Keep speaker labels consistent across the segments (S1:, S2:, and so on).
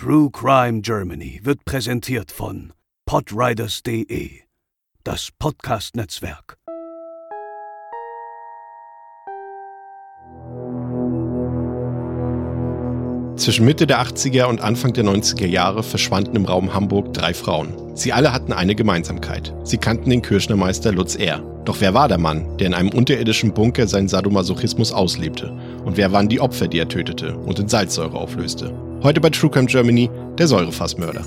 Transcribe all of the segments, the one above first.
S1: True Crime Germany wird präsentiert von podriders.de, das Podcast-Netzwerk.
S2: Zwischen Mitte der 80er und Anfang der 90er Jahre verschwanden im Raum Hamburg drei Frauen. Sie alle hatten eine Gemeinsamkeit. Sie kannten den Kirschnermeister Lutz R. Doch wer war der Mann, der in einem unterirdischen Bunker seinen Sadomasochismus auslebte? Und wer waren die Opfer, die er tötete und in Salzsäure auflöste? Heute bei True Crime Germany der Säurefassmörder.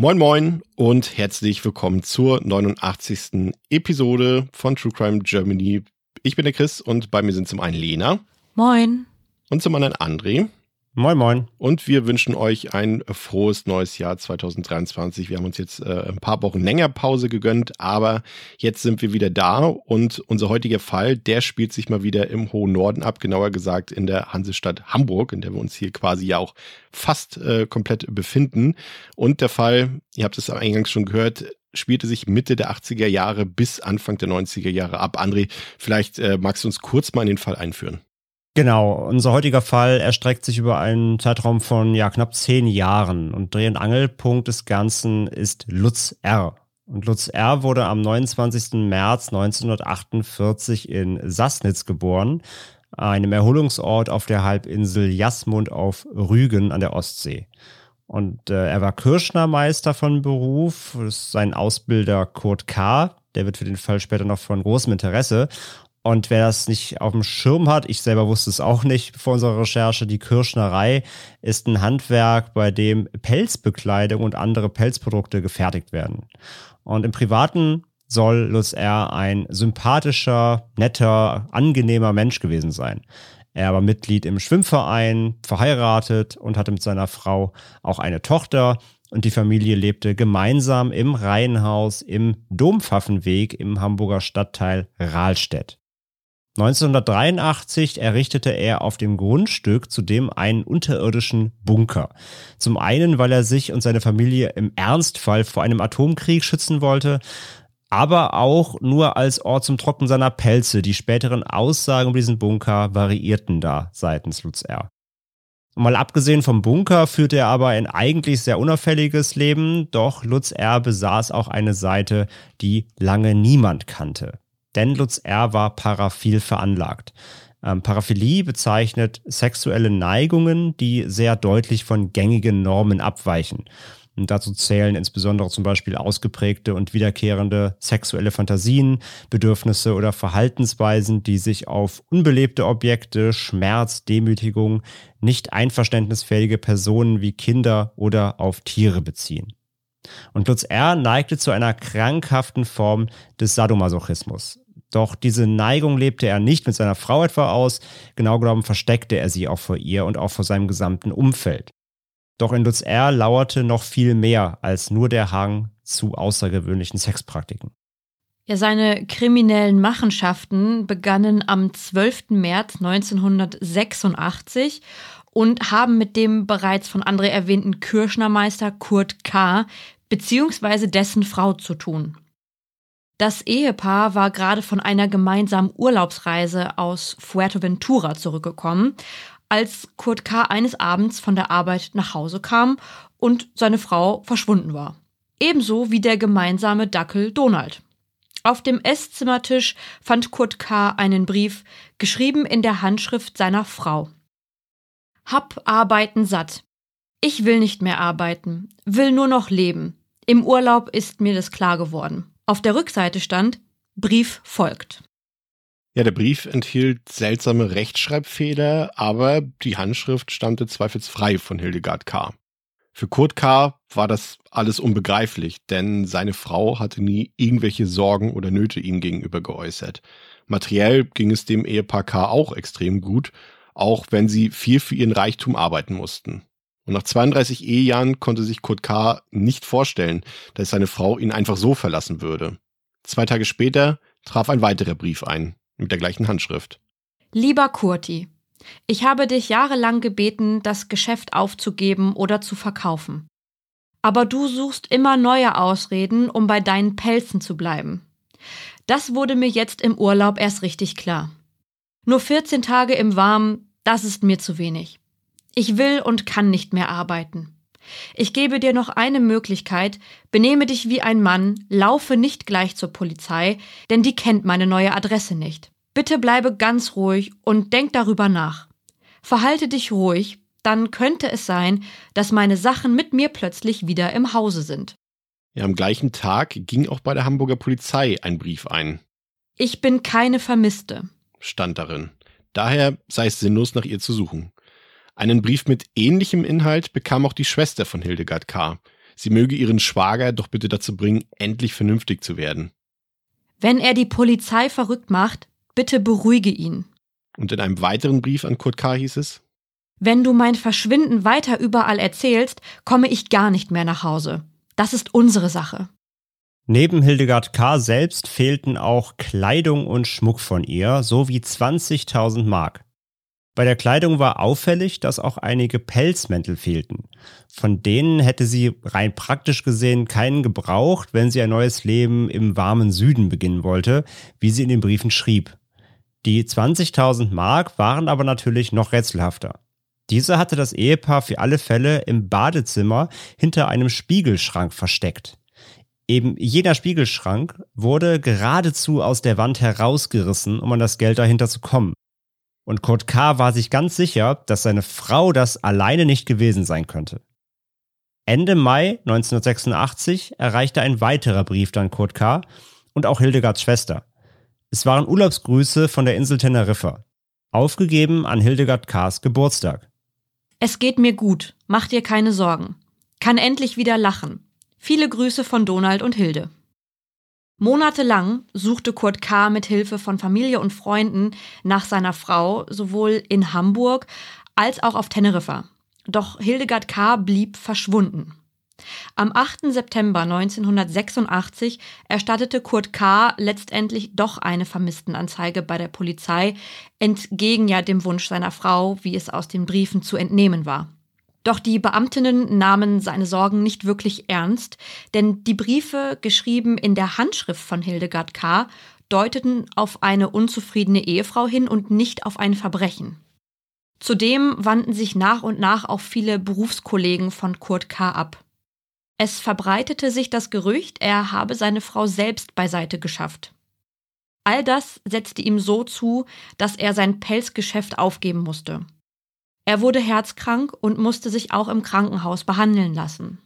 S2: Moin Moin und herzlich willkommen zur 89. Episode von True Crime Germany. Ich bin der Chris und bei mir sind zum einen Lena.
S3: Moin.
S2: Und zum anderen André.
S4: Moin, moin.
S2: Und wir wünschen euch ein frohes neues Jahr 2023. Wir haben uns jetzt äh, ein paar Wochen länger Pause gegönnt, aber jetzt sind wir wieder da und unser heutiger Fall, der spielt sich mal wieder im hohen Norden ab, genauer gesagt in der Hansestadt Hamburg, in der wir uns hier quasi ja auch fast äh, komplett befinden. Und der Fall, ihr habt es eingangs schon gehört, spielte sich Mitte der 80er Jahre bis Anfang der 90er Jahre ab. André, vielleicht äh, magst du uns kurz mal in den Fall einführen.
S4: Genau, unser heutiger Fall erstreckt sich über einen Zeitraum von ja knapp zehn Jahren und Dreh- und Angelpunkt des Ganzen ist Lutz R. Und Lutz R. wurde am 29. März 1948 in Sassnitz geboren, einem Erholungsort auf der Halbinsel Jasmund auf Rügen an der Ostsee. Und äh, er war Kirschnermeister von Beruf, sein Ausbilder Kurt K., der wird für den Fall später noch von großem Interesse. Und wer das nicht auf dem Schirm hat, ich selber wusste es auch nicht vor unserer Recherche, die Kirschnerei ist ein Handwerk, bei dem Pelzbekleidung und andere Pelzprodukte gefertigt werden. Und im Privaten soll Lutz R. ein sympathischer, netter, angenehmer Mensch gewesen sein. Er war Mitglied im Schwimmverein, verheiratet und hatte mit seiner Frau auch eine Tochter. Und die Familie lebte gemeinsam im Reihenhaus im Dompfaffenweg im Hamburger Stadtteil Rahlstedt. 1983 errichtete er auf dem Grundstück zudem einen unterirdischen Bunker. Zum einen, weil er sich und seine Familie im Ernstfall vor einem Atomkrieg schützen wollte, aber auch nur als Ort zum Trocknen seiner Pelze. Die späteren Aussagen über diesen Bunker variierten da seitens Lutz R. Mal abgesehen vom Bunker führte er aber ein eigentlich sehr unauffälliges Leben, doch Lutz R. besaß auch eine Seite, die lange niemand kannte denn Lutz R. war paraphil veranlagt. Ähm, Paraphilie bezeichnet sexuelle Neigungen, die sehr deutlich von gängigen Normen abweichen. Und dazu zählen insbesondere zum Beispiel ausgeprägte und wiederkehrende sexuelle Fantasien, Bedürfnisse oder Verhaltensweisen, die sich auf unbelebte Objekte, Schmerz, Demütigung, nicht einverständnisfähige Personen wie Kinder oder auf Tiere beziehen. Und Lutz R. neigte zu einer krankhaften Form des Sadomasochismus. Doch diese Neigung lebte er nicht mit seiner Frau etwa aus, genau genommen versteckte er sie auch vor ihr und auch vor seinem gesamten Umfeld. Doch in Lutz R. lauerte noch viel mehr als nur der Hang zu außergewöhnlichen Sexpraktiken.
S3: Ja, seine kriminellen Machenschaften begannen am 12. März 1986 und haben mit dem bereits von André erwähnten Kirschnermeister Kurt K. beziehungsweise dessen Frau zu tun. Das Ehepaar war gerade von einer gemeinsamen Urlaubsreise aus Fuerteventura zurückgekommen, als Kurt K. eines Abends von der Arbeit nach Hause kam und seine Frau verschwunden war. Ebenso wie der gemeinsame Dackel Donald. Auf dem Esszimmertisch fand Kurt K. einen Brief, geschrieben in der Handschrift seiner Frau. Hab Arbeiten satt. Ich will nicht mehr arbeiten, will nur noch leben. Im Urlaub ist mir das klar geworden. Auf der Rückseite stand Brief folgt.
S2: Ja, der Brief enthielt seltsame Rechtschreibfehler, aber die Handschrift stammte zweifelsfrei von Hildegard K. Für Kurt K. war das alles unbegreiflich, denn seine Frau hatte nie irgendwelche Sorgen oder Nöte ihm gegenüber geäußert. Materiell ging es dem Ehepaar K. auch extrem gut, auch wenn sie viel für ihren Reichtum arbeiten mussten. Und nach 32 Ehejahren konnte sich Kurt K. nicht vorstellen, dass seine Frau ihn einfach so verlassen würde. Zwei Tage später traf ein weiterer Brief ein, mit der gleichen Handschrift.
S3: Lieber Kurti, ich habe dich jahrelang gebeten, das Geschäft aufzugeben oder zu verkaufen. Aber du suchst immer neue Ausreden, um bei deinen Pelzen zu bleiben. Das wurde mir jetzt im Urlaub erst richtig klar. Nur 14 Tage im Warmen, das ist mir zu wenig. Ich will und kann nicht mehr arbeiten. Ich gebe dir noch eine Möglichkeit, benehme dich wie ein Mann, laufe nicht gleich zur Polizei, denn die kennt meine neue Adresse nicht. Bitte bleibe ganz ruhig und denk darüber nach. Verhalte dich ruhig, dann könnte es sein, dass meine Sachen mit mir plötzlich wieder im Hause sind.
S2: Ja, am gleichen Tag ging auch bei der Hamburger Polizei ein Brief ein.
S3: Ich bin keine Vermisste,
S2: stand darin. Daher sei es sinnlos, nach ihr zu suchen. Einen Brief mit ähnlichem Inhalt bekam auch die Schwester von Hildegard K. Sie möge ihren Schwager doch bitte dazu bringen, endlich vernünftig zu werden.
S3: Wenn er die Polizei verrückt macht, bitte beruhige ihn.
S2: Und in einem weiteren Brief an Kurt K. hieß es,
S3: Wenn du mein Verschwinden weiter überall erzählst, komme ich gar nicht mehr nach Hause. Das ist unsere Sache.
S4: Neben Hildegard K. selbst fehlten auch Kleidung und Schmuck von ihr sowie 20.000 Mark. Bei der Kleidung war auffällig, dass auch einige Pelzmäntel fehlten. Von denen hätte sie rein praktisch gesehen keinen gebraucht, wenn sie ein neues Leben im warmen Süden beginnen wollte, wie sie in den Briefen schrieb. Die 20.000 Mark waren aber natürlich noch rätselhafter. Diese hatte das Ehepaar für alle Fälle im Badezimmer hinter einem Spiegelschrank versteckt. Eben jener Spiegelschrank wurde geradezu aus der Wand herausgerissen, um an das Geld dahinter zu kommen. Und Kurt K. war sich ganz sicher, dass seine Frau das alleine nicht gewesen sein könnte. Ende Mai 1986 erreichte ein weiterer Brief dann Kurt K. und auch Hildegards Schwester. Es waren Urlaubsgrüße von der Insel Teneriffa, aufgegeben an Hildegard K.s Geburtstag.
S3: Es geht mir gut, mach dir keine Sorgen. Kann endlich wieder lachen. Viele Grüße von Donald und Hilde. Monatelang suchte Kurt K. mit Hilfe von Familie und Freunden nach seiner Frau, sowohl in Hamburg als auch auf Teneriffa. Doch Hildegard K. blieb verschwunden. Am 8. September 1986 erstattete Kurt K. letztendlich doch eine Vermisstenanzeige bei der Polizei, entgegen ja dem Wunsch seiner Frau, wie es aus den Briefen zu entnehmen war. Doch die Beamtinnen nahmen seine Sorgen nicht wirklich ernst, denn die Briefe, geschrieben in der Handschrift von Hildegard K., deuteten auf eine unzufriedene Ehefrau hin und nicht auf ein Verbrechen. Zudem wandten sich nach und nach auch viele Berufskollegen von Kurt K. ab. Es verbreitete sich das Gerücht, er habe seine Frau selbst beiseite geschafft. All das setzte ihm so zu, dass er sein Pelzgeschäft aufgeben musste. Er wurde herzkrank und musste sich auch im Krankenhaus behandeln lassen.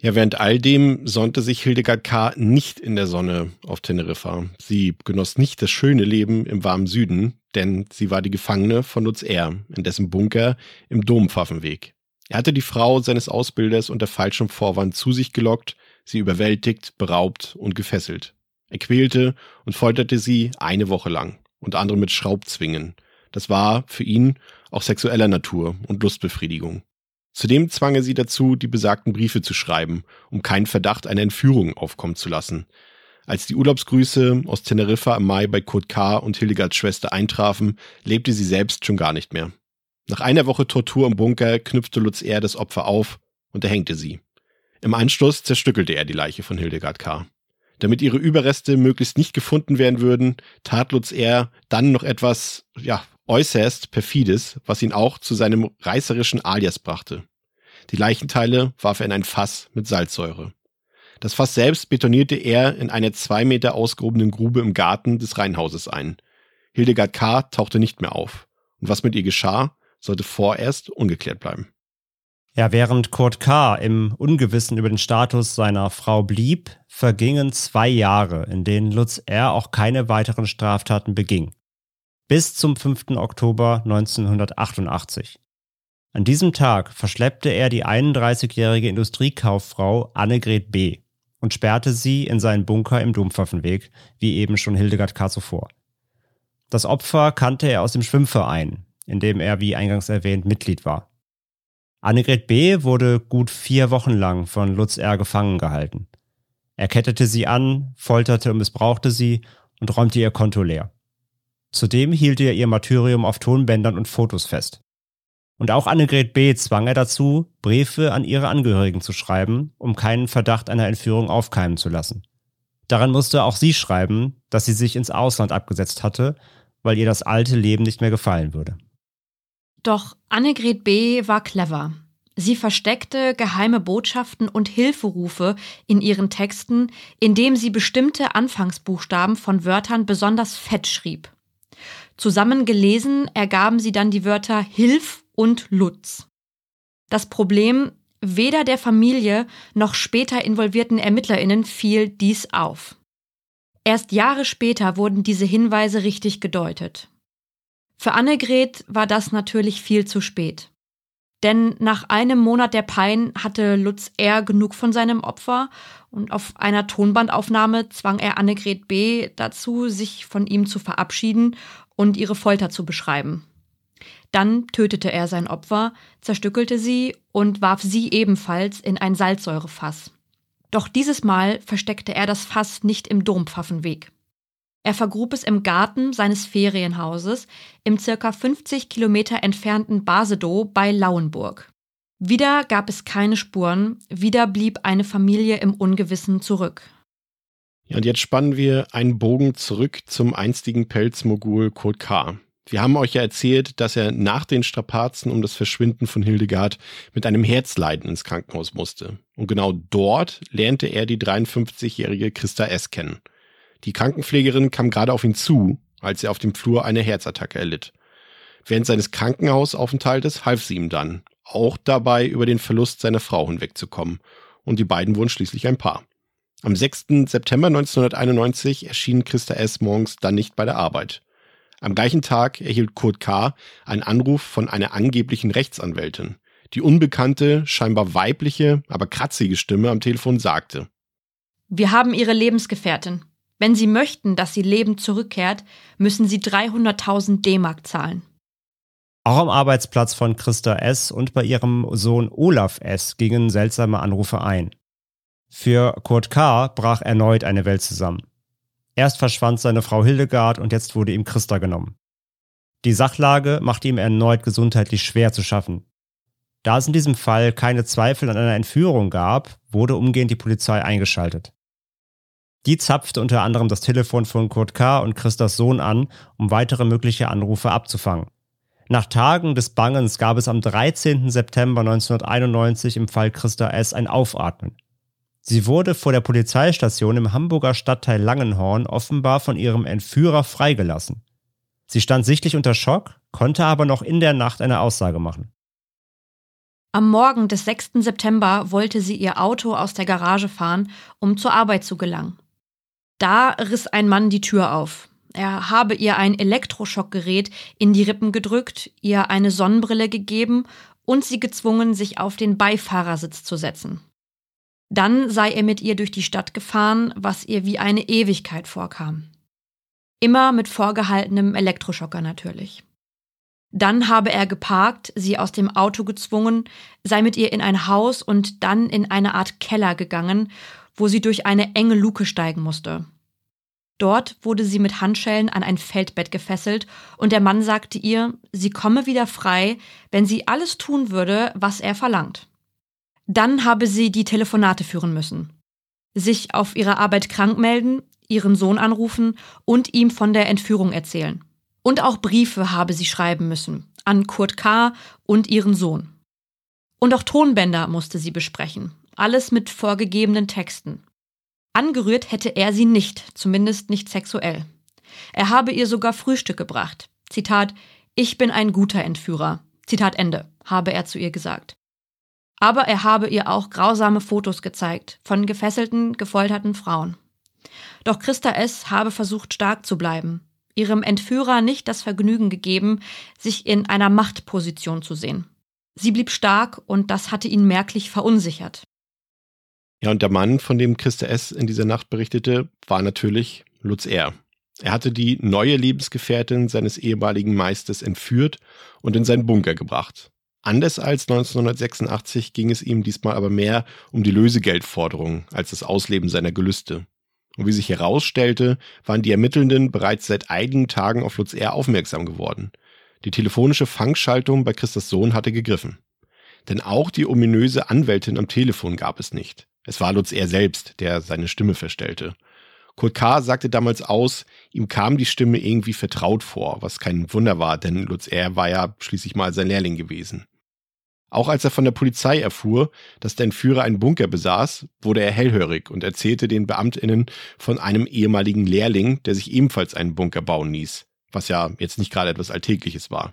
S2: Ja, während all dem sonnte sich Hildegard K. nicht in der Sonne auf Teneriffa. Sie genoss nicht das schöne Leben im warmen Süden, denn sie war die Gefangene von Lutz R., in dessen Bunker im Dompfaffenweg. Er hatte die Frau seines Ausbilders unter falschem Vorwand zu sich gelockt, sie überwältigt, beraubt und gefesselt. Er quälte und folterte sie eine Woche lang, unter anderem mit Schraubzwingen. Das war für ihn auch sexueller Natur und Lustbefriedigung. Zudem zwang er sie dazu, die besagten Briefe zu schreiben, um keinen Verdacht einer Entführung aufkommen zu lassen. Als die Urlaubsgrüße aus Teneriffa im Mai bei Kurt K. und Hildegards Schwester eintrafen, lebte sie selbst schon gar nicht mehr. Nach einer Woche Tortur im Bunker knüpfte Lutz R. das Opfer auf und erhängte sie. Im Anschluss zerstückelte er die Leiche von Hildegard K. Damit ihre Überreste möglichst nicht gefunden werden würden, tat Lutz R. dann noch etwas, ja, äußerst perfides, was ihn auch zu seinem reißerischen Alias brachte. Die Leichenteile warf er in ein Fass mit Salzsäure. Das Fass selbst betonierte er in eine zwei Meter ausgehobenen Grube im Garten des Reihenhauses ein. Hildegard K. tauchte nicht mehr auf. Und was mit ihr geschah, sollte vorerst ungeklärt bleiben.
S4: Ja, während Kurt K. im Ungewissen über den Status seiner Frau blieb, vergingen zwei Jahre, in denen Lutz R. auch keine weiteren Straftaten beging bis zum 5. Oktober 1988. An diesem Tag verschleppte er die 31-jährige Industriekauffrau Annegret B. und sperrte sie in seinen Bunker im Dompfaffenweg, wie eben schon Hildegard K. zuvor. Das Opfer kannte er aus dem Schwimmverein, in dem er, wie eingangs erwähnt, Mitglied war. Annegret B. wurde gut vier Wochen lang von Lutz R. gefangen gehalten. Er kettete sie an, folterte und missbrauchte sie und räumte ihr Konto leer. Zudem hielt er ihr Martyrium auf Tonbändern und Fotos fest. Und auch Annegret B. zwang er dazu, Briefe an ihre Angehörigen zu schreiben, um keinen Verdacht einer Entführung aufkeimen zu lassen. Daran musste auch sie schreiben, dass sie sich ins Ausland abgesetzt hatte, weil ihr das alte Leben nicht mehr gefallen würde.
S3: Doch Annegret B. war clever. Sie versteckte geheime Botschaften und Hilferufe in ihren Texten, indem sie bestimmte Anfangsbuchstaben von Wörtern besonders fett schrieb. Zusammengelesen ergaben sie dann die Wörter Hilf und Lutz. Das Problem, weder der Familie noch später involvierten Ermittlerinnen fiel dies auf. Erst Jahre später wurden diese Hinweise richtig gedeutet. Für Annegret war das natürlich viel zu spät. Denn nach einem Monat der Pein hatte Lutz R. genug von seinem Opfer und auf einer Tonbandaufnahme zwang er Annegret B. dazu, sich von ihm zu verabschieden und ihre Folter zu beschreiben. Dann tötete er sein Opfer, zerstückelte sie und warf sie ebenfalls in ein Salzsäurefass. Doch dieses Mal versteckte er das Fass nicht im Dompfaffenweg. Er vergrub es im Garten seines Ferienhauses im circa 50 Kilometer entfernten Basedow bei Lauenburg. Wieder gab es keine Spuren, wieder blieb eine Familie im Ungewissen zurück.
S2: Ja, und jetzt spannen wir einen Bogen zurück zum einstigen Pelzmogul Kurt K. Wir haben euch ja erzählt, dass er nach den Strapazen um das Verschwinden von Hildegard mit einem Herzleiden ins Krankenhaus musste. Und genau dort lernte er die 53-jährige Christa S. kennen. Die Krankenpflegerin kam gerade auf ihn zu, als er auf dem Flur eine Herzattacke erlitt. Während seines Krankenhausaufenthaltes half sie ihm dann, auch dabei über den Verlust seiner Frau hinwegzukommen. Und die beiden wurden schließlich ein Paar. Am 6. September 1991 erschien Christa S. morgens dann nicht bei der Arbeit. Am gleichen Tag erhielt Kurt K. einen Anruf von einer angeblichen Rechtsanwältin. Die unbekannte, scheinbar weibliche, aber kratzige Stimme am Telefon sagte.
S3: Wir haben Ihre Lebensgefährtin. Wenn Sie möchten, dass sie lebend zurückkehrt, müssen Sie 300.000 D-Mark zahlen.
S4: Auch am Arbeitsplatz von Christa S. und bei ihrem Sohn Olaf S. gingen seltsame Anrufe ein. Für Kurt K. brach erneut eine Welt zusammen. Erst verschwand seine Frau Hildegard und jetzt wurde ihm Christa genommen. Die Sachlage machte ihm erneut gesundheitlich schwer zu schaffen. Da es in diesem Fall keine Zweifel an einer Entführung gab, wurde umgehend die Polizei eingeschaltet. Die zapfte unter anderem das Telefon von Kurt K. und Christas Sohn an, um weitere mögliche Anrufe abzufangen. Nach Tagen des Bangens gab es am 13. September 1991 im Fall Christa S. ein Aufatmen. Sie wurde vor der Polizeistation im Hamburger Stadtteil Langenhorn offenbar von ihrem Entführer freigelassen. Sie stand sichtlich unter Schock, konnte aber noch in der Nacht eine Aussage machen.
S3: Am Morgen des 6. September wollte sie ihr Auto aus der Garage fahren, um zur Arbeit zu gelangen. Da riss ein Mann die Tür auf. Er habe ihr ein Elektroschockgerät in die Rippen gedrückt, ihr eine Sonnenbrille gegeben und sie gezwungen, sich auf den Beifahrersitz zu setzen. Dann sei er mit ihr durch die Stadt gefahren, was ihr wie eine Ewigkeit vorkam. Immer mit vorgehaltenem Elektroschocker natürlich. Dann habe er geparkt, sie aus dem Auto gezwungen, sei mit ihr in ein Haus und dann in eine Art Keller gegangen, wo sie durch eine enge Luke steigen musste. Dort wurde sie mit Handschellen an ein Feldbett gefesselt und der Mann sagte ihr, sie komme wieder frei, wenn sie alles tun würde, was er verlangt. Dann habe sie die Telefonate führen müssen. Sich auf ihrer Arbeit krank melden, ihren Sohn anrufen und ihm von der Entführung erzählen. Und auch Briefe habe sie schreiben müssen an Kurt K. und ihren Sohn. Und auch Tonbänder musste sie besprechen, alles mit vorgegebenen Texten. Angerührt hätte er sie nicht, zumindest nicht sexuell. Er habe ihr sogar Frühstück gebracht. Zitat, ich bin ein guter Entführer. Zitat Ende, habe er zu ihr gesagt. Aber er habe ihr auch grausame Fotos gezeigt von gefesselten, gefolterten Frauen. Doch Christa S. habe versucht, stark zu bleiben, ihrem Entführer nicht das Vergnügen gegeben, sich in einer Machtposition zu sehen. Sie blieb stark und das hatte ihn merklich verunsichert.
S2: Ja, und der Mann, von dem Christa S. in dieser Nacht berichtete, war natürlich Lutz R. Er hatte die neue Lebensgefährtin seines ehemaligen Meisters entführt und in seinen Bunker gebracht. Anders als 1986 ging es ihm diesmal aber mehr um die Lösegeldforderung als das Ausleben seiner Gelüste. Und wie sich herausstellte, waren die Ermittelnden bereits seit einigen Tagen auf Lutz R. aufmerksam geworden. Die telefonische Fangschaltung bei Christas Sohn hatte gegriffen. Denn auch die ominöse Anwältin am Telefon gab es nicht. Es war Lutz R. selbst, der seine Stimme verstellte. Kurt K. sagte damals aus, ihm kam die Stimme irgendwie vertraut vor, was kein Wunder war, denn Lutz R. war ja schließlich mal sein Lehrling gewesen. Auch als er von der Polizei erfuhr, dass der Entführer einen Bunker besaß, wurde er hellhörig und erzählte den BeamtInnen von einem ehemaligen Lehrling, der sich ebenfalls einen Bunker bauen ließ, was ja jetzt nicht gerade etwas Alltägliches war.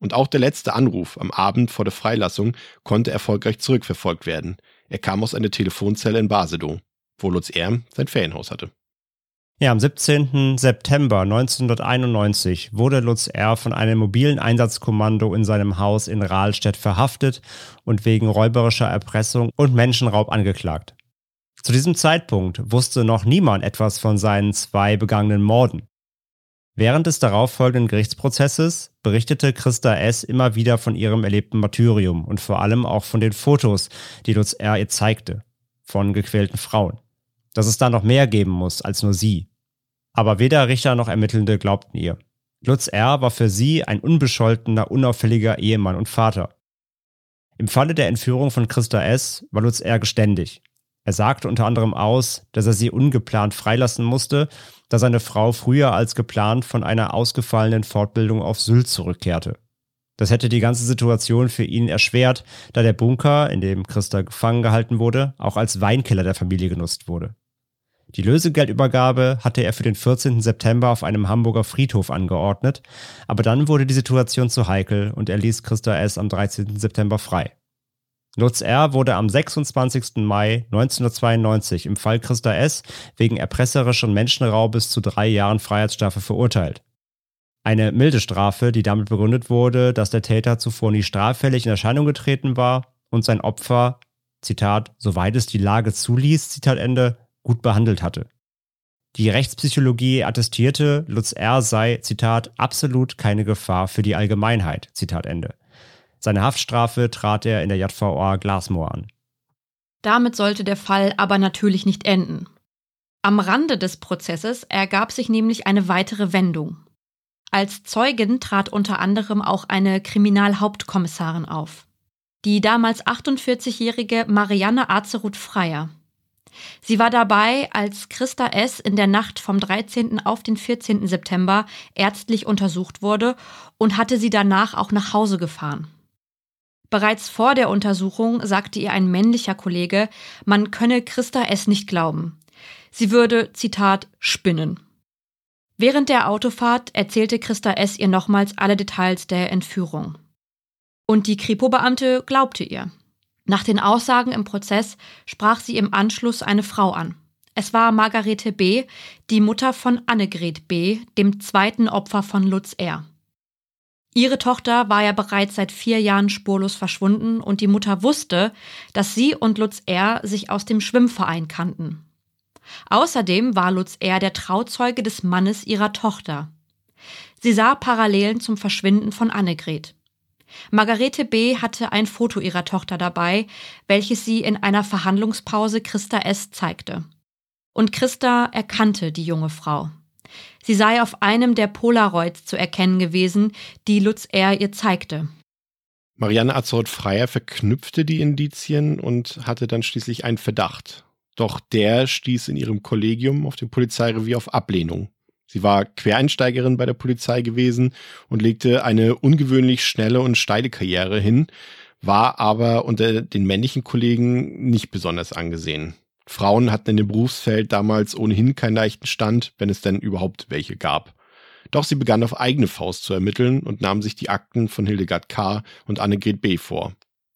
S2: Und auch der letzte Anruf am Abend vor der Freilassung konnte erfolgreich zurückverfolgt werden. Er kam aus einer Telefonzelle in Basedow, wo Lutz R. sein Ferienhaus hatte.
S4: Ja, am 17. September 1991 wurde Lutz R. von einem mobilen Einsatzkommando in seinem Haus in Rahlstedt verhaftet und wegen räuberischer Erpressung und Menschenraub angeklagt. Zu diesem Zeitpunkt wusste noch niemand etwas von seinen zwei begangenen Morden. Während des darauffolgenden Gerichtsprozesses berichtete Christa S. immer wieder von ihrem erlebten Martyrium und vor allem auch von den Fotos, die Lutz R. ihr zeigte, von gequälten Frauen. Dass es da noch mehr geben muss als nur sie. Aber weder Richter noch Ermittelnde glaubten ihr. Lutz R. war für sie ein unbescholtener, unauffälliger Ehemann und Vater. Im Falle der Entführung von Christa S. war Lutz R. geständig. Er sagte unter anderem aus, dass er sie ungeplant freilassen musste, da seine Frau früher als geplant von einer ausgefallenen Fortbildung auf Sylt zurückkehrte. Das hätte die ganze Situation für ihn erschwert, da der Bunker, in dem Christa gefangen gehalten wurde, auch als Weinkeller der Familie genutzt wurde. Die Lösegeldübergabe hatte er für den 14. September auf einem Hamburger Friedhof angeordnet, aber dann wurde die Situation zu heikel und er ließ Christa S. am 13. September frei. Lutz R. wurde am 26. Mai 1992 im Fall Christa S. wegen erpresserischen Menschenraubes zu drei Jahren Freiheitsstrafe verurteilt. Eine milde Strafe, die damit begründet wurde, dass der Täter zuvor nie straffällig in Erscheinung getreten war und sein Opfer, Zitat, soweit es die Lage zuließ, Zitat Ende, gut behandelt hatte. Die Rechtspsychologie attestierte, Lutz R. sei, Zitat, absolut keine Gefahr für die Allgemeinheit, Zitat Ende. Seine Haftstrafe trat er in der JVA Glasmoor an.
S3: Damit sollte der Fall aber natürlich nicht enden. Am Rande des Prozesses ergab sich nämlich eine weitere Wendung. Als Zeugin trat unter anderem auch eine Kriminalhauptkommissarin auf. Die damals 48-jährige Marianne Azeroth Freier. Sie war dabei, als Christa S. in der Nacht vom 13. auf den 14. September ärztlich untersucht wurde und hatte sie danach auch nach Hause gefahren. Bereits vor der Untersuchung sagte ihr ein männlicher Kollege, man könne Christa S. nicht glauben. Sie würde, Zitat, spinnen. Während der Autofahrt erzählte Christa S. ihr nochmals alle Details der Entführung. Und die Kripo-Beamte glaubte ihr. Nach den Aussagen im Prozess sprach sie im Anschluss eine Frau an. Es war Margarete B., die Mutter von Annegret B., dem zweiten Opfer von Lutz R. Ihre Tochter war ja bereits seit vier Jahren spurlos verschwunden und die Mutter wusste, dass sie und Lutz R. sich aus dem Schwimmverein kannten. Außerdem war Lutz R. der Trauzeuge des Mannes ihrer Tochter. Sie sah Parallelen zum Verschwinden von Annegret. Margarete B. hatte ein Foto ihrer Tochter dabei, welches sie in einer Verhandlungspause Christa S. zeigte. Und Christa erkannte die junge Frau. Sie sei auf einem der Polaroids zu erkennen gewesen, die Lutz R. ihr zeigte.
S2: Marianne Azold-Freier verknüpfte die Indizien und hatte dann schließlich einen Verdacht. Doch der stieß in ihrem Kollegium auf dem Polizeirevier auf Ablehnung. Sie war Quereinsteigerin bei der Polizei gewesen und legte eine ungewöhnlich schnelle und steile Karriere hin, war aber unter den männlichen Kollegen nicht besonders angesehen. Frauen hatten in dem Berufsfeld damals ohnehin keinen leichten Stand, wenn es denn überhaupt welche gab. Doch sie begann auf eigene Faust zu ermitteln und nahm sich die Akten von Hildegard K. und Annegret B. vor.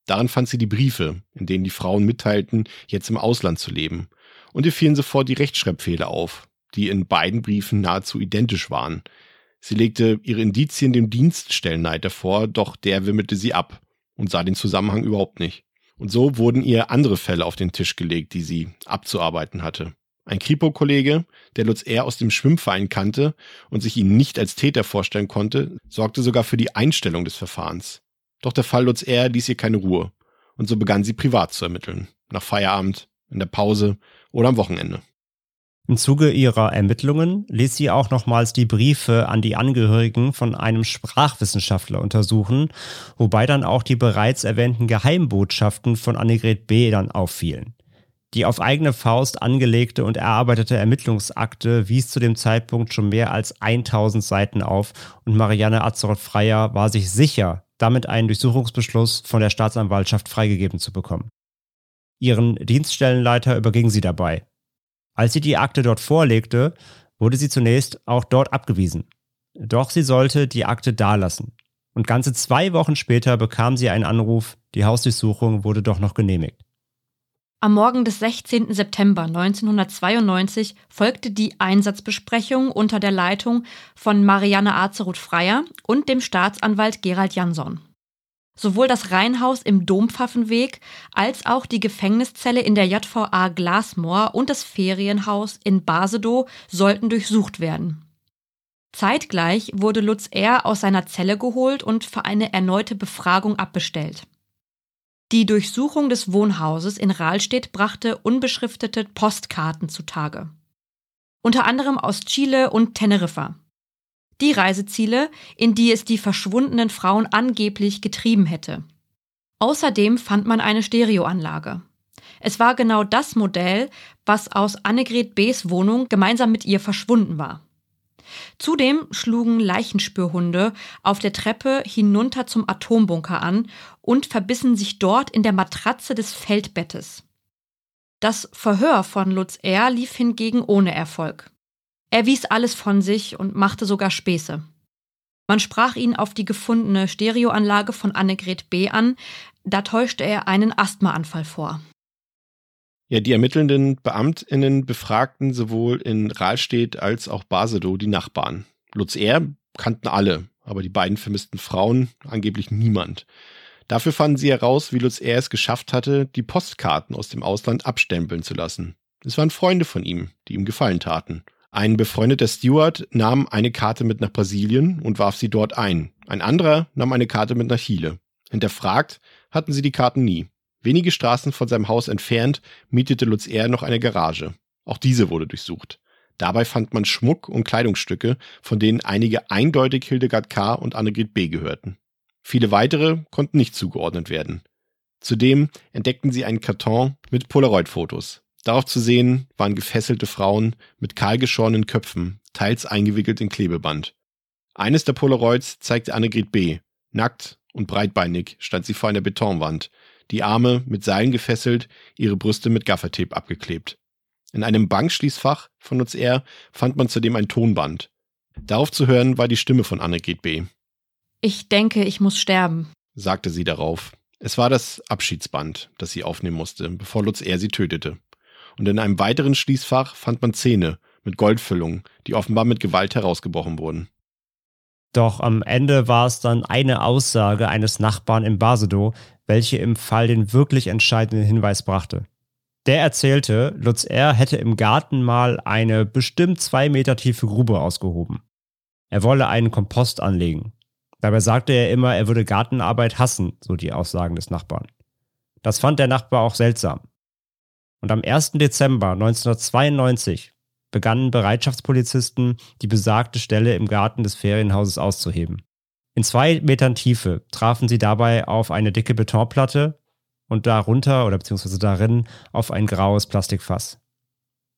S2: Darin fand sie die Briefe, in denen die Frauen mitteilten, jetzt im Ausland zu leben. Und ihr fielen sofort die Rechtschreibfehler auf die in beiden Briefen nahezu identisch waren. Sie legte ihre Indizien dem Dienststellenleiter vor, doch der wimmelte sie ab. und sah den Zusammenhang überhaupt nicht. Und so wurden ihr andere Fälle auf den Tisch gelegt, die sie abzuarbeiten hatte. Ein Kripo-Kollege, der Lutz R. aus dem Schwimmverein kannte und sich ihn nicht als Täter vorstellen konnte, sorgte sogar für die Einstellung des Verfahrens. Doch der Fall Lutz R. ließ ihr keine Ruhe. Und so begann sie privat zu ermitteln. Nach Feierabend, in der Pause oder am Wochenende.
S4: Im Zuge ihrer Ermittlungen ließ sie auch nochmals die Briefe an die Angehörigen von einem Sprachwissenschaftler untersuchen, wobei dann auch die bereits erwähnten Geheimbotschaften von Annegret B. dann auffielen. Die auf eigene Faust angelegte und erarbeitete Ermittlungsakte wies zu dem Zeitpunkt schon mehr als 1000 Seiten auf und Marianne Azeroth-Freier war sich sicher, damit einen Durchsuchungsbeschluss von der Staatsanwaltschaft freigegeben zu bekommen. Ihren Dienststellenleiter überging sie dabei, als sie die Akte dort vorlegte, wurde sie zunächst auch dort abgewiesen. Doch sie sollte die Akte dalassen. Und ganze zwei Wochen später bekam sie einen Anruf, die Hausdurchsuchung wurde doch noch genehmigt.
S3: Am Morgen des 16. September 1992 folgte die Einsatzbesprechung unter der Leitung von Marianne Azeroth-Freier und dem Staatsanwalt Gerald Jansson. Sowohl das Reihenhaus im Dompfaffenweg als auch die Gefängniszelle in der JVA Glasmoor und das Ferienhaus in Basedow sollten durchsucht werden. Zeitgleich wurde Lutz R. aus seiner Zelle geholt und für eine erneute Befragung abbestellt. Die Durchsuchung des Wohnhauses in Rahlstedt brachte unbeschriftete Postkarten zutage. Unter anderem aus Chile und Teneriffa die Reiseziele, in die es die verschwundenen Frauen angeblich getrieben hätte. Außerdem fand man eine Stereoanlage. Es war genau das Modell, was aus Annegret B.s Wohnung gemeinsam mit ihr verschwunden war. Zudem schlugen Leichenspürhunde auf der Treppe hinunter zum Atombunker an und verbissen sich dort in der Matratze des Feldbettes. Das Verhör von Lutz R. lief hingegen ohne Erfolg. Er wies alles von sich und machte sogar Späße. Man sprach ihn auf die gefundene Stereoanlage von Annegret B. an, da täuschte er einen Asthmaanfall vor.
S2: Ja, die ermittelnden BeamtInnen befragten sowohl in Rahlstedt als auch Basedow die Nachbarn. Lutz R. kannten alle, aber die beiden vermissten Frauen angeblich niemand. Dafür fanden sie heraus, wie Lutz R. es geschafft hatte, die Postkarten aus dem Ausland abstempeln zu lassen. Es waren Freunde von ihm, die ihm Gefallen taten. Ein befreundeter Steward nahm eine Karte mit nach Brasilien und warf sie dort ein. Ein anderer nahm eine Karte mit nach Chile. Hinterfragt hatten sie die Karten nie. Wenige Straßen von seinem Haus entfernt mietete Lutz R. noch eine Garage. Auch diese wurde durchsucht. Dabei fand man Schmuck und Kleidungsstücke, von denen einige eindeutig Hildegard K. und Annegret B. gehörten. Viele weitere konnten nicht zugeordnet werden. Zudem entdeckten sie einen Karton mit Polaroid-Fotos. Darauf zu sehen waren gefesselte Frauen mit kahlgeschorenen Köpfen, teils eingewickelt in Klebeband. Eines der Polaroids zeigte Annegret B. Nackt und breitbeinig stand sie vor einer Betonwand, die Arme mit Seilen gefesselt, ihre Brüste mit Gaffertape abgeklebt. In einem Bankschließfach von Nutz R fand man zudem ein Tonband. Darauf zu hören war die Stimme von Annegret B.
S3: Ich denke, ich muss sterben,
S2: sagte sie darauf. Es war das Abschiedsband, das sie aufnehmen musste, bevor Lutz R sie tötete und in einem weiteren Schließfach fand man Zähne mit Goldfüllungen, die offenbar mit Gewalt herausgebrochen wurden.
S4: Doch am Ende war es dann eine Aussage eines Nachbarn in Basedow, welche im Fall den wirklich entscheidenden Hinweis brachte. Der erzählte, Lutz R. hätte im Garten mal eine bestimmt zwei Meter tiefe Grube ausgehoben. Er wolle einen Kompost anlegen. Dabei sagte er immer, er würde Gartenarbeit hassen, so die Aussagen des Nachbarn. Das fand der Nachbar auch seltsam. Und am 1. Dezember 1992 begannen Bereitschaftspolizisten, die besagte Stelle im Garten des Ferienhauses auszuheben. In zwei Metern Tiefe trafen sie dabei auf eine dicke Betonplatte und darunter oder beziehungsweise darin auf ein graues Plastikfass.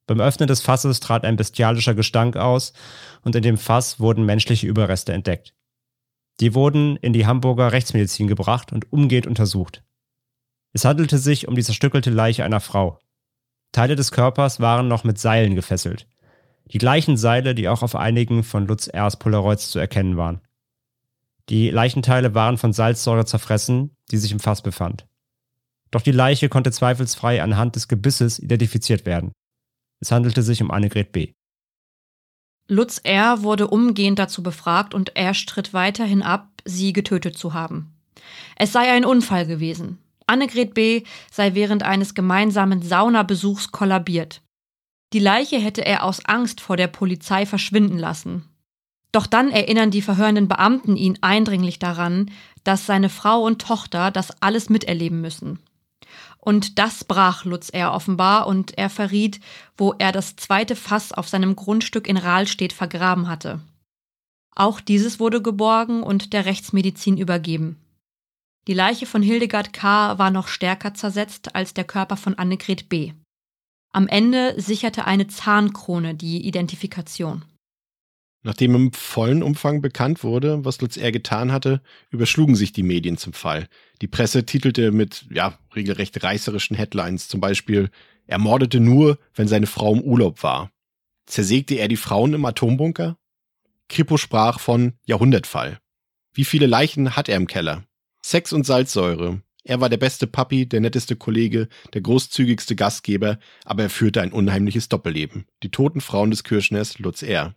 S4: Beim Öffnen des Fasses trat ein bestialischer Gestank aus und in dem Fass wurden menschliche Überreste entdeckt. Die wurden in die Hamburger Rechtsmedizin gebracht und umgehend untersucht. Es handelte sich um die zerstückelte Leiche einer Frau. Teile des Körpers waren noch mit Seilen gefesselt. Die gleichen Seile, die auch auf einigen von Lutz R.'s Polaroids zu erkennen waren. Die Leichenteile waren von Salzsäure zerfressen, die sich im Fass befand. Doch die Leiche konnte zweifelsfrei anhand des Gebisses identifiziert werden. Es handelte sich um Annegret B.
S3: Lutz R. wurde umgehend dazu befragt und er stritt weiterhin ab, sie getötet zu haben. Es sei ein Unfall gewesen. Annegret B. sei während eines gemeinsamen Saunabesuchs kollabiert. Die Leiche hätte er aus Angst vor der Polizei verschwinden lassen. Doch dann erinnern die verhörenden Beamten ihn eindringlich daran, dass seine Frau und Tochter das alles miterleben müssen. Und das brach Lutz R. offenbar und er verriet, wo er das zweite Fass auf seinem Grundstück in Rahlstedt vergraben hatte. Auch dieses wurde geborgen und der Rechtsmedizin übergeben. Die Leiche von Hildegard K. war noch stärker zersetzt als der Körper von Annegret B. Am Ende sicherte eine Zahnkrone die Identifikation.
S2: Nachdem im vollen Umfang bekannt wurde, was Lutz R. getan hatte, überschlugen sich die Medien zum Fall. Die Presse titelte mit, ja, regelrecht reißerischen Headlines, zum Beispiel, er mordete nur, wenn seine Frau im Urlaub war. Zersägte er die Frauen im Atombunker? Kripo sprach von Jahrhundertfall. Wie viele Leichen hat er im Keller? Sex und Salzsäure. Er war der beste Papi, der netteste Kollege, der großzügigste Gastgeber, aber er führte ein unheimliches Doppelleben. Die toten Frauen des Kirschners Lutz R.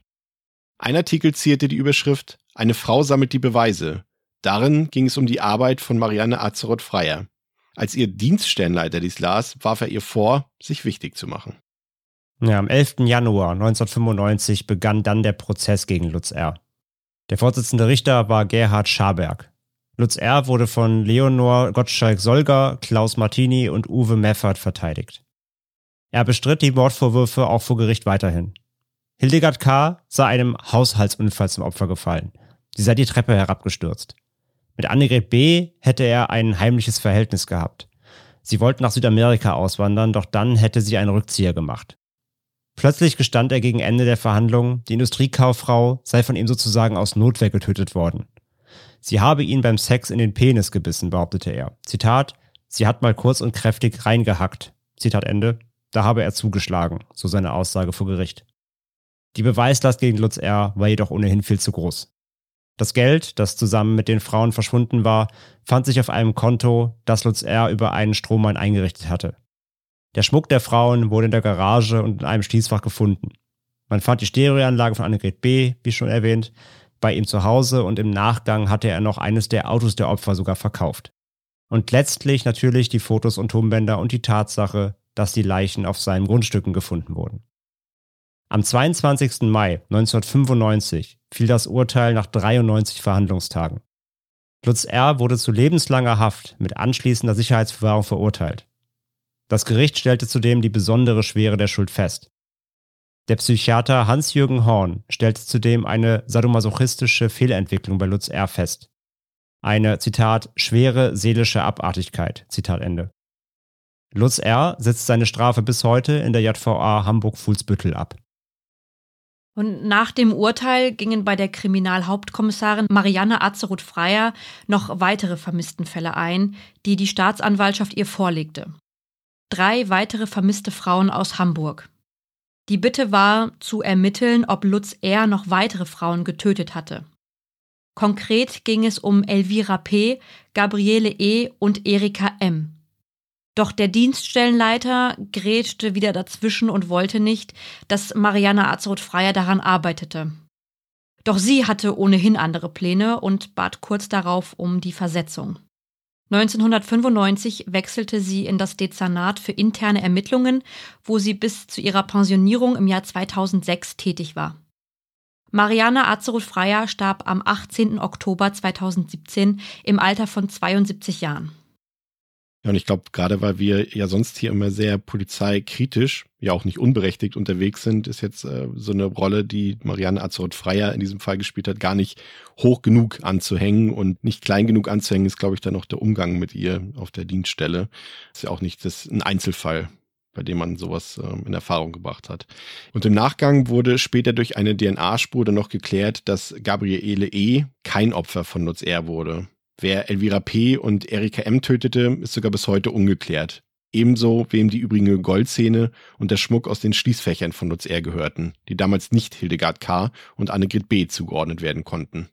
S2: Ein Artikel zierte die Überschrift Eine Frau sammelt die Beweise. Darin ging es um die Arbeit von Marianne Azeroth-Freier. Als ihr Dienststellenleiter dies las, warf er ihr vor, sich wichtig zu machen.
S4: Ja, am 11. Januar 1995 begann dann der Prozess gegen Lutz R. Der Vorsitzende Richter war Gerhard Schaberg. Lutz R. wurde von Leonor Gottschalk-Solger, Klaus Martini und Uwe Meffert verteidigt. Er bestritt die Mordvorwürfe auch vor Gericht weiterhin. Hildegard K. sei einem Haushaltsunfall zum Opfer gefallen. Sie sei die Treppe herabgestürzt. Mit Annegret B. hätte er ein heimliches Verhältnis gehabt. Sie wollten nach Südamerika auswandern, doch dann hätte sie einen Rückzieher gemacht. Plötzlich gestand er gegen Ende der Verhandlungen, die Industriekauffrau sei von ihm sozusagen aus Notwehr getötet worden. Sie habe ihn beim Sex in den Penis gebissen, behauptete er. Zitat, sie hat mal kurz und kräftig reingehackt. Zitat Ende. Da habe er zugeschlagen, so seine Aussage vor Gericht. Die Beweislast gegen Lutz R. war jedoch ohnehin viel zu groß. Das Geld, das zusammen mit den Frauen verschwunden war, fand sich auf einem Konto, das Lutz R. über einen Strohmann eingerichtet hatte. Der Schmuck der Frauen wurde in der Garage und in einem Schließfach gefunden. Man fand die Stereoanlage von Annegret B., wie schon erwähnt, bei ihm zu Hause und im Nachgang hatte er noch eines der Autos der Opfer sogar verkauft. Und letztlich natürlich die Fotos und Tonbänder und die Tatsache, dass die Leichen auf seinen Grundstücken gefunden wurden. Am 22. Mai 1995 fiel das Urteil nach 93 Verhandlungstagen. Lutz R. wurde zu lebenslanger Haft mit anschließender Sicherheitsverwahrung verurteilt. Das Gericht stellte zudem die besondere Schwere der Schuld fest. Der Psychiater Hans-Jürgen Horn stellte zudem eine sadomasochistische Fehlentwicklung bei Lutz R. fest. Eine, Zitat, schwere seelische Abartigkeit, Zitat Ende. Lutz R. sitzt seine Strafe bis heute in der JVA Hamburg-Fuhlsbüttel ab.
S3: Und nach dem Urteil gingen bei der Kriminalhauptkommissarin Marianne Azeroth-Freier noch weitere Vermisstenfälle ein, die die Staatsanwaltschaft ihr vorlegte. Drei weitere vermisste Frauen aus Hamburg. Die Bitte war, zu ermitteln, ob Lutz R. noch weitere Frauen getötet hatte. Konkret ging es um Elvira P., Gabriele E. und Erika M. Doch der Dienststellenleiter grätschte wieder dazwischen und wollte nicht, dass Marianne Azeroth-Freier daran arbeitete. Doch sie hatte ohnehin andere Pläne und bat kurz darauf um die Versetzung. 1995 wechselte sie in das Dezernat für interne Ermittlungen, wo sie bis zu ihrer Pensionierung im Jahr 2006 tätig war. Marianne Azeroth-Freier starb am 18. Oktober 2017 im Alter von 72 Jahren.
S2: Ja, und ich glaube, gerade weil wir ja sonst hier immer sehr polizeikritisch, ja auch nicht unberechtigt unterwegs sind, ist jetzt äh, so eine Rolle, die Marianne Azeroth-Freier in diesem Fall gespielt hat, gar nicht hoch genug anzuhängen und nicht klein genug anzuhängen, ist, glaube ich, dann noch der Umgang mit ihr auf der Dienststelle. Ist ja auch nicht das, ein Einzelfall, bei dem man sowas äh, in Erfahrung gebracht hat. Und im Nachgang wurde später durch eine DNA-Spur dann noch geklärt, dass Gabriele E. kein Opfer von Nutz R wurde. Wer Elvira P. und Erika M. tötete, ist sogar bis heute ungeklärt. Ebenso wem die übrige Goldzähne und der Schmuck aus den Schließfächern von Lutz R. gehörten, die damals nicht Hildegard K. und Annegret B. zugeordnet werden konnten.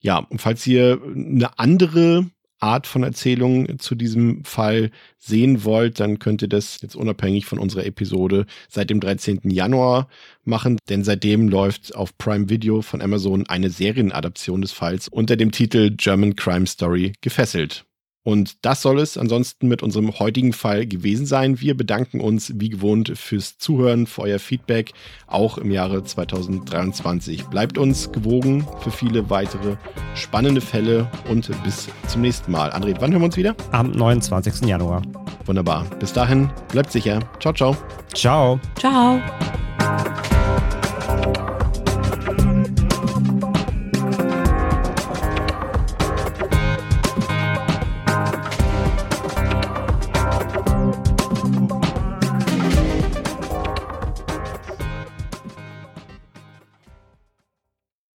S2: Ja, und falls ihr eine andere Art von Erzählung zu diesem Fall sehen wollt, dann könnt ihr das jetzt unabhängig von unserer Episode seit dem 13. Januar machen, denn seitdem läuft auf Prime Video von Amazon eine Serienadaption des Falls unter dem Titel German Crime Story gefesselt. Und das soll es ansonsten mit unserem heutigen Fall gewesen sein. Wir bedanken uns wie gewohnt fürs Zuhören, für euer Feedback, auch im Jahre 2023. Bleibt uns gewogen für viele weitere spannende Fälle und bis zum nächsten Mal. André, wann hören wir uns wieder?
S4: Am 29. Januar.
S2: Wunderbar. Bis dahin, bleibt sicher. Ciao, ciao.
S4: Ciao.
S3: Ciao.